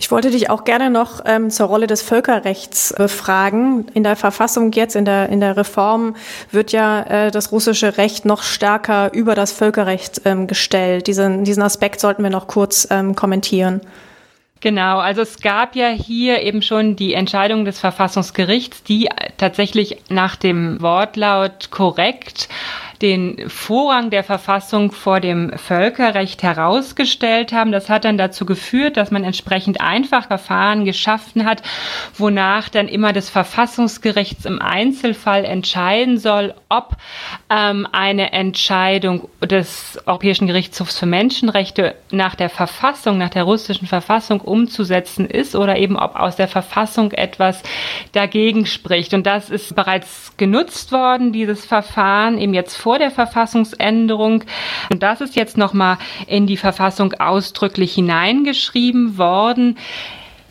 Ich wollte dich auch gerne noch ähm, zur Rolle des Völkerrechts befragen. In der Verfassung jetzt, in der, in der Reform, wird ja äh, das russische Recht noch stärker über das Völkerrecht ähm, gestellt. Diesen, diesen Aspekt sollten wir noch kurz ähm, kommentieren. Genau, also es gab ja hier eben schon die Entscheidung des Verfassungsgerichts, die tatsächlich nach dem Wortlaut korrekt den Vorrang der Verfassung vor dem Völkerrecht herausgestellt haben. Das hat dann dazu geführt, dass man entsprechend einfach Verfahren geschaffen hat, wonach dann immer das Verfassungsgericht im Einzelfall entscheiden soll, ob ähm, eine Entscheidung des Europäischen Gerichtshofs für Menschenrechte nach der Verfassung, nach der russischen Verfassung umzusetzen ist oder eben ob aus der Verfassung etwas dagegen spricht. Und das ist bereits genutzt worden, dieses Verfahren, eben jetzt vor der Verfassungsänderung. Und das ist jetzt nochmal in die Verfassung ausdrücklich hineingeschrieben worden.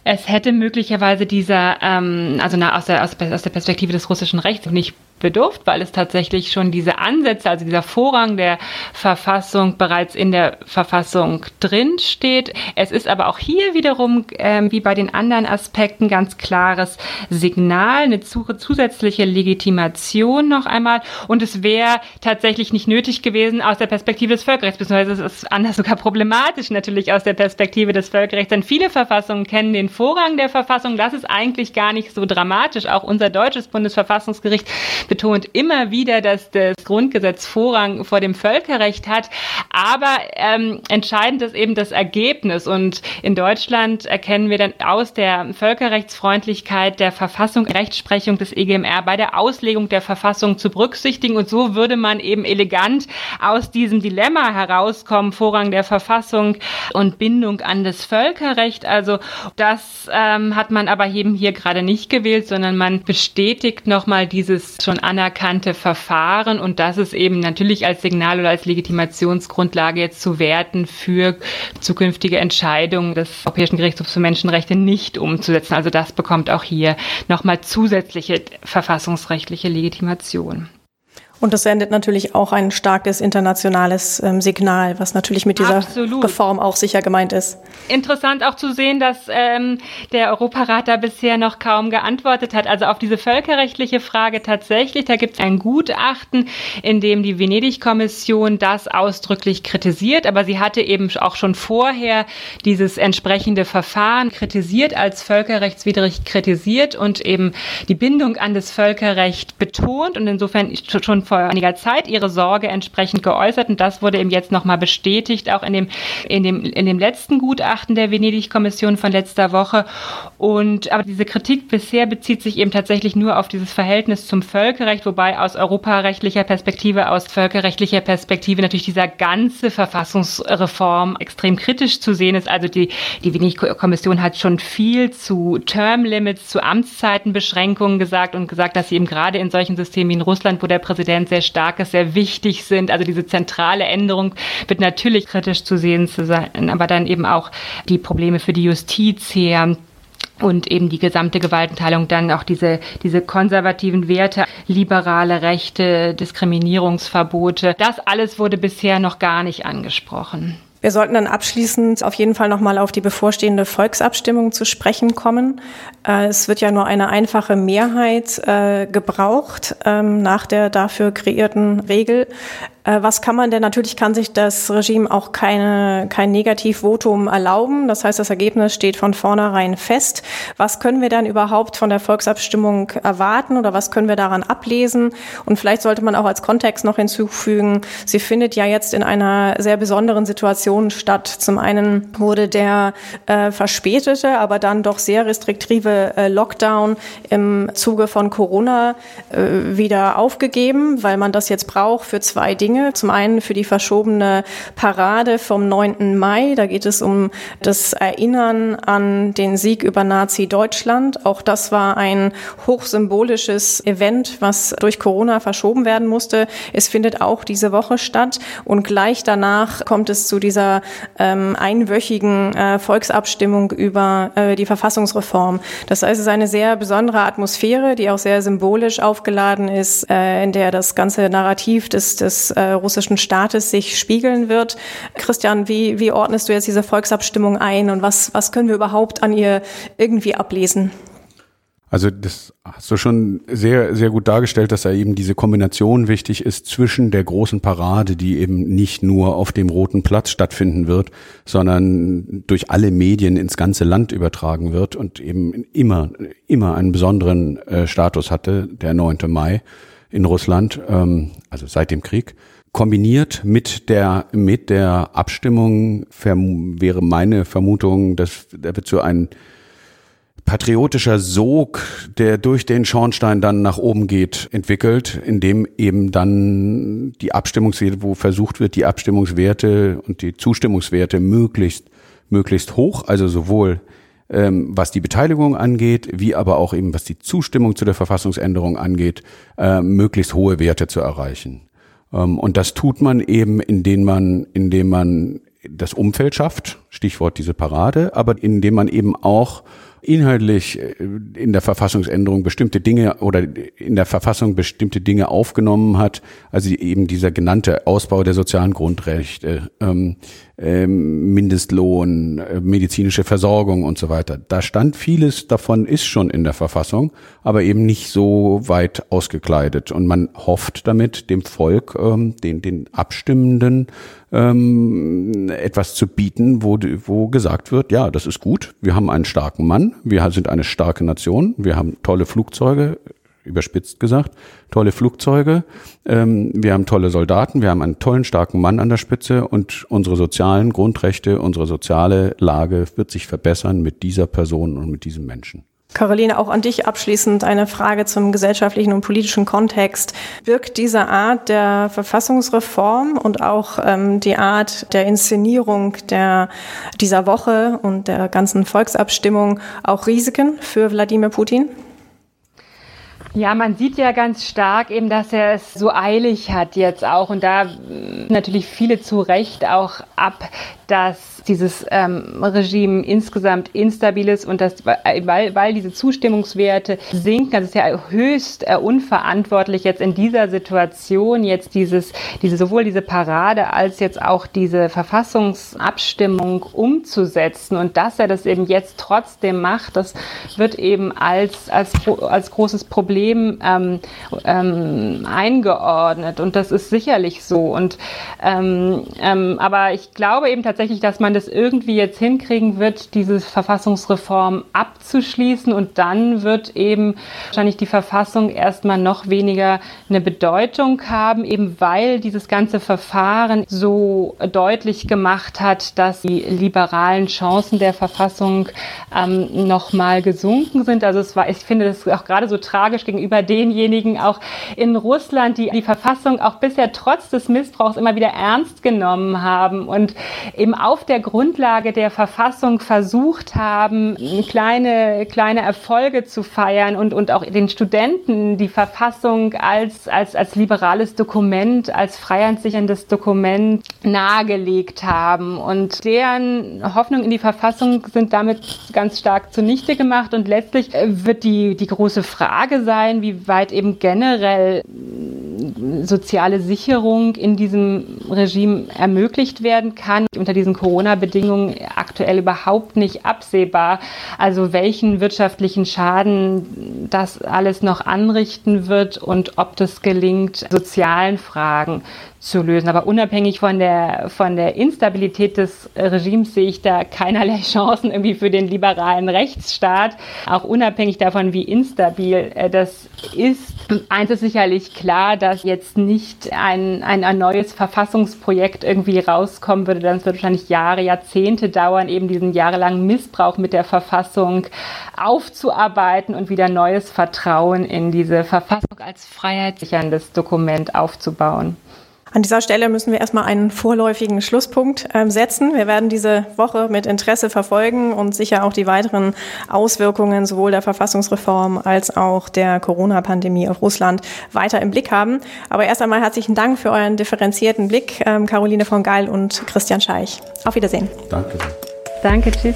Es hätte möglicherweise dieser, ähm, also na, aus, der, aus der Perspektive des russischen Rechts nicht bedurft, weil es tatsächlich schon diese Ansätze, also dieser Vorrang der Verfassung bereits in der Verfassung drin steht. Es ist aber auch hier wiederum, äh, wie bei den anderen Aspekten, ganz klares Signal, eine zusätzliche Legitimation noch einmal. Und es wäre tatsächlich nicht nötig gewesen aus der Perspektive des Völkerrechts, beziehungsweise es ist anders sogar problematisch natürlich aus der Perspektive des Völkerrechts, denn viele Verfassungen kennen den Vorrang der Verfassung. Das ist eigentlich gar nicht so dramatisch. Auch unser deutsches Bundesverfassungsgericht betont immer wieder, dass das Grundgesetz Vorrang vor dem Völkerrecht hat. Aber ähm, entscheidend ist eben das Ergebnis. Und in Deutschland erkennen wir dann aus der Völkerrechtsfreundlichkeit der Verfassung Rechtsprechung des EGMR bei der Auslegung der Verfassung zu berücksichtigen. Und so würde man eben elegant aus diesem Dilemma herauskommen, Vorrang der Verfassung und Bindung an das Völkerrecht. Also das ähm, hat man aber eben hier gerade nicht gewählt, sondern man bestätigt nochmal dieses schon anerkannte Verfahren und das ist eben natürlich als Signal oder als Legitimationsgrundlage jetzt zu werten für zukünftige Entscheidungen des Europäischen Gerichtshofs für Menschenrechte nicht umzusetzen. Also das bekommt auch hier nochmal zusätzliche verfassungsrechtliche Legitimation. Und das sendet natürlich auch ein starkes internationales ähm, Signal, was natürlich mit dieser Absolut. Reform auch sicher gemeint ist. Interessant auch zu sehen, dass ähm, der Europarat da bisher noch kaum geantwortet hat. Also auf diese völkerrechtliche Frage tatsächlich, da gibt es ein Gutachten, in dem die Venedig-Kommission das ausdrücklich kritisiert, aber sie hatte eben auch schon vorher dieses entsprechende Verfahren kritisiert, als völkerrechtswidrig kritisiert und eben die Bindung an das Völkerrecht betont und insofern schon vor einiger Zeit ihre Sorge entsprechend geäußert und das wurde eben jetzt nochmal bestätigt, auch in dem, in dem, in dem letzten Gutachten der Venedig-Kommission von letzter Woche. Und, aber diese Kritik bisher bezieht sich eben tatsächlich nur auf dieses Verhältnis zum Völkerrecht, wobei aus europarechtlicher Perspektive, aus völkerrechtlicher Perspektive natürlich dieser ganze Verfassungsreform extrem kritisch zu sehen ist. Also die, die Venedig-Kommission hat schon viel zu Termlimits, zu Amtszeitenbeschränkungen gesagt und gesagt, dass sie eben gerade in solchen Systemen wie in Russland, wo der Präsident Prozent sehr stark ist, sehr wichtig sind. Also diese zentrale Änderung wird natürlich kritisch zu sehen zu sein, aber dann eben auch die Probleme für die Justiz her und eben die gesamte Gewaltenteilung, dann auch diese, diese konservativen Werte, liberale Rechte, Diskriminierungsverbote. Das alles wurde bisher noch gar nicht angesprochen. Wir sollten dann abschließend auf jeden Fall nochmal auf die bevorstehende Volksabstimmung zu sprechen kommen. Äh, es wird ja nur eine einfache Mehrheit äh, gebraucht ähm, nach der dafür kreierten Regel. Äh, was kann man denn? Natürlich kann sich das Regime auch keine, kein Negativvotum erlauben. Das heißt, das Ergebnis steht von vornherein fest. Was können wir dann überhaupt von der Volksabstimmung erwarten oder was können wir daran ablesen? Und vielleicht sollte man auch als Kontext noch hinzufügen, sie findet ja jetzt in einer sehr besonderen Situation statt. Zum einen wurde der äh, verspätete, aber dann doch sehr restriktive äh, Lockdown im Zuge von Corona äh, wieder aufgegeben, weil man das jetzt braucht für zwei Dinge. Dinge. Zum einen für die verschobene Parade vom 9. Mai. Da geht es um das Erinnern an den Sieg über Nazi-Deutschland. Auch das war ein hochsymbolisches Event, was durch Corona verschoben werden musste. Es findet auch diese Woche statt und gleich danach kommt es zu dieser ähm, einwöchigen äh, Volksabstimmung über äh, die Verfassungsreform. Das heißt, es ist eine sehr besondere Atmosphäre, die auch sehr symbolisch aufgeladen ist, äh, in der das ganze Narrativ des, des äh, russischen Staates sich spiegeln wird. Christian, wie, wie ordnest du jetzt diese Volksabstimmung ein und was, was können wir überhaupt an ihr irgendwie ablesen? Also das hast du schon sehr, sehr gut dargestellt, dass da eben diese Kombination wichtig ist zwischen der großen Parade, die eben nicht nur auf dem Roten Platz stattfinden wird, sondern durch alle Medien ins ganze Land übertragen wird und eben immer, immer einen besonderen äh, Status hatte, der 9. Mai in Russland, ähm, also seit dem Krieg. Kombiniert mit der, mit der Abstimmung wäre meine Vermutung, dass da wird so ein patriotischer Sog, der durch den Schornstein dann nach oben geht, entwickelt, in dem eben dann die Abstimmungswerte, wo versucht wird, die Abstimmungswerte und die Zustimmungswerte möglichst, möglichst hoch, also sowohl ähm, was die Beteiligung angeht, wie aber auch eben was die Zustimmung zu der Verfassungsänderung angeht, äh, möglichst hohe Werte zu erreichen. Ähm, und das tut man eben, indem man, indem man das Umfeld schafft, Stichwort diese Parade, aber indem man eben auch inhaltlich äh, in der Verfassungsänderung bestimmte Dinge oder in der Verfassung bestimmte Dinge aufgenommen hat, also eben dieser genannte Ausbau der sozialen Grundrechte, ähm, ähm, Mindestlohn, äh, medizinische Versorgung und so weiter. Da stand vieles davon ist schon in der Verfassung, aber eben nicht so weit ausgekleidet. Und man hofft damit dem Volk, ähm, den, den Abstimmenden, ähm, etwas zu bieten, wo, wo gesagt wird, ja, das ist gut, wir haben einen starken Mann, wir sind eine starke Nation, wir haben tolle Flugzeuge, überspitzt gesagt, tolle Flugzeuge, ähm, wir haben tolle Soldaten, wir haben einen tollen, starken Mann an der Spitze und unsere sozialen Grundrechte, unsere soziale Lage wird sich verbessern mit dieser Person und mit diesem Menschen. Caroline, auch an dich abschließend eine Frage zum gesellschaftlichen und politischen Kontext. Wirkt diese Art der Verfassungsreform und auch ähm, die Art der Inszenierung der, dieser Woche und der ganzen Volksabstimmung auch Risiken für Wladimir Putin? Ja, man sieht ja ganz stark eben, dass er es so eilig hat jetzt auch. Und da natürlich viele zu Recht auch ab, dass dieses ähm, Regime insgesamt instabil ist und das, weil, weil diese Zustimmungswerte sinken, das ist ja höchst äh, unverantwortlich jetzt in dieser Situation jetzt dieses, diese, sowohl diese Parade als jetzt auch diese Verfassungsabstimmung umzusetzen. Und dass er das eben jetzt trotzdem macht, das wird eben als, als, als großes Problem ähm, ähm, eingeordnet. Und das ist sicherlich so. Und ähm, ähm, aber ich glaube eben tatsächlich, dass man das irgendwie jetzt hinkriegen wird, diese Verfassungsreform abzuschließen. Und dann wird eben wahrscheinlich die Verfassung erstmal noch weniger eine Bedeutung haben, eben weil dieses ganze Verfahren so deutlich gemacht hat, dass die liberalen Chancen der Verfassung ähm, nochmal gesunken sind. Also es war, ich finde das auch gerade so tragisch gegenüber denjenigen auch in Russland, die die Verfassung auch bisher trotz des Missbrauchs immer wieder ernst genommen haben und eben auf der Grundlage der Verfassung versucht haben, kleine, kleine Erfolge zu feiern und, und auch den Studenten die Verfassung als, als, als liberales Dokument, als freiheitssicherndes Dokument nahegelegt haben. Und deren Hoffnung in die Verfassung sind damit ganz stark zunichte gemacht. Und letztlich wird die, die große Frage sein, wie weit eben generell soziale Sicherung in diesem Regime ermöglicht werden kann. Unter diesen Corona-Bedingungen aktuell überhaupt nicht absehbar. Also welchen wirtschaftlichen Schaden das alles noch anrichten wird und ob das gelingt, sozialen Fragen zu lösen. Aber unabhängig von der, von der Instabilität des Regimes sehe ich da keinerlei *laughs* Chancen irgendwie für den liberalen Rechtsstaat. Auch unabhängig davon, wie instabil äh, das ist. Eins ist sicherlich klar, dass jetzt nicht ein, ein, ein neues Verfassungsprojekt irgendwie rauskommen würde. Dann wird wahrscheinlich Jahre, Jahrzehnte dauern, eben diesen jahrelangen Missbrauch mit der Verfassung aufzuarbeiten und wieder neues Vertrauen in diese Verfassung als freiheitssicherndes Dokument aufzubauen. An dieser Stelle müssen wir erstmal einen vorläufigen Schlusspunkt äh, setzen. Wir werden diese Woche mit Interesse verfolgen und sicher auch die weiteren Auswirkungen sowohl der Verfassungsreform als auch der Corona-Pandemie auf Russland weiter im Blick haben. Aber erst einmal herzlichen Dank für euren differenzierten Blick, ähm, Caroline von Geil und Christian Scheich. Auf Wiedersehen. Danke. Danke, tschüss.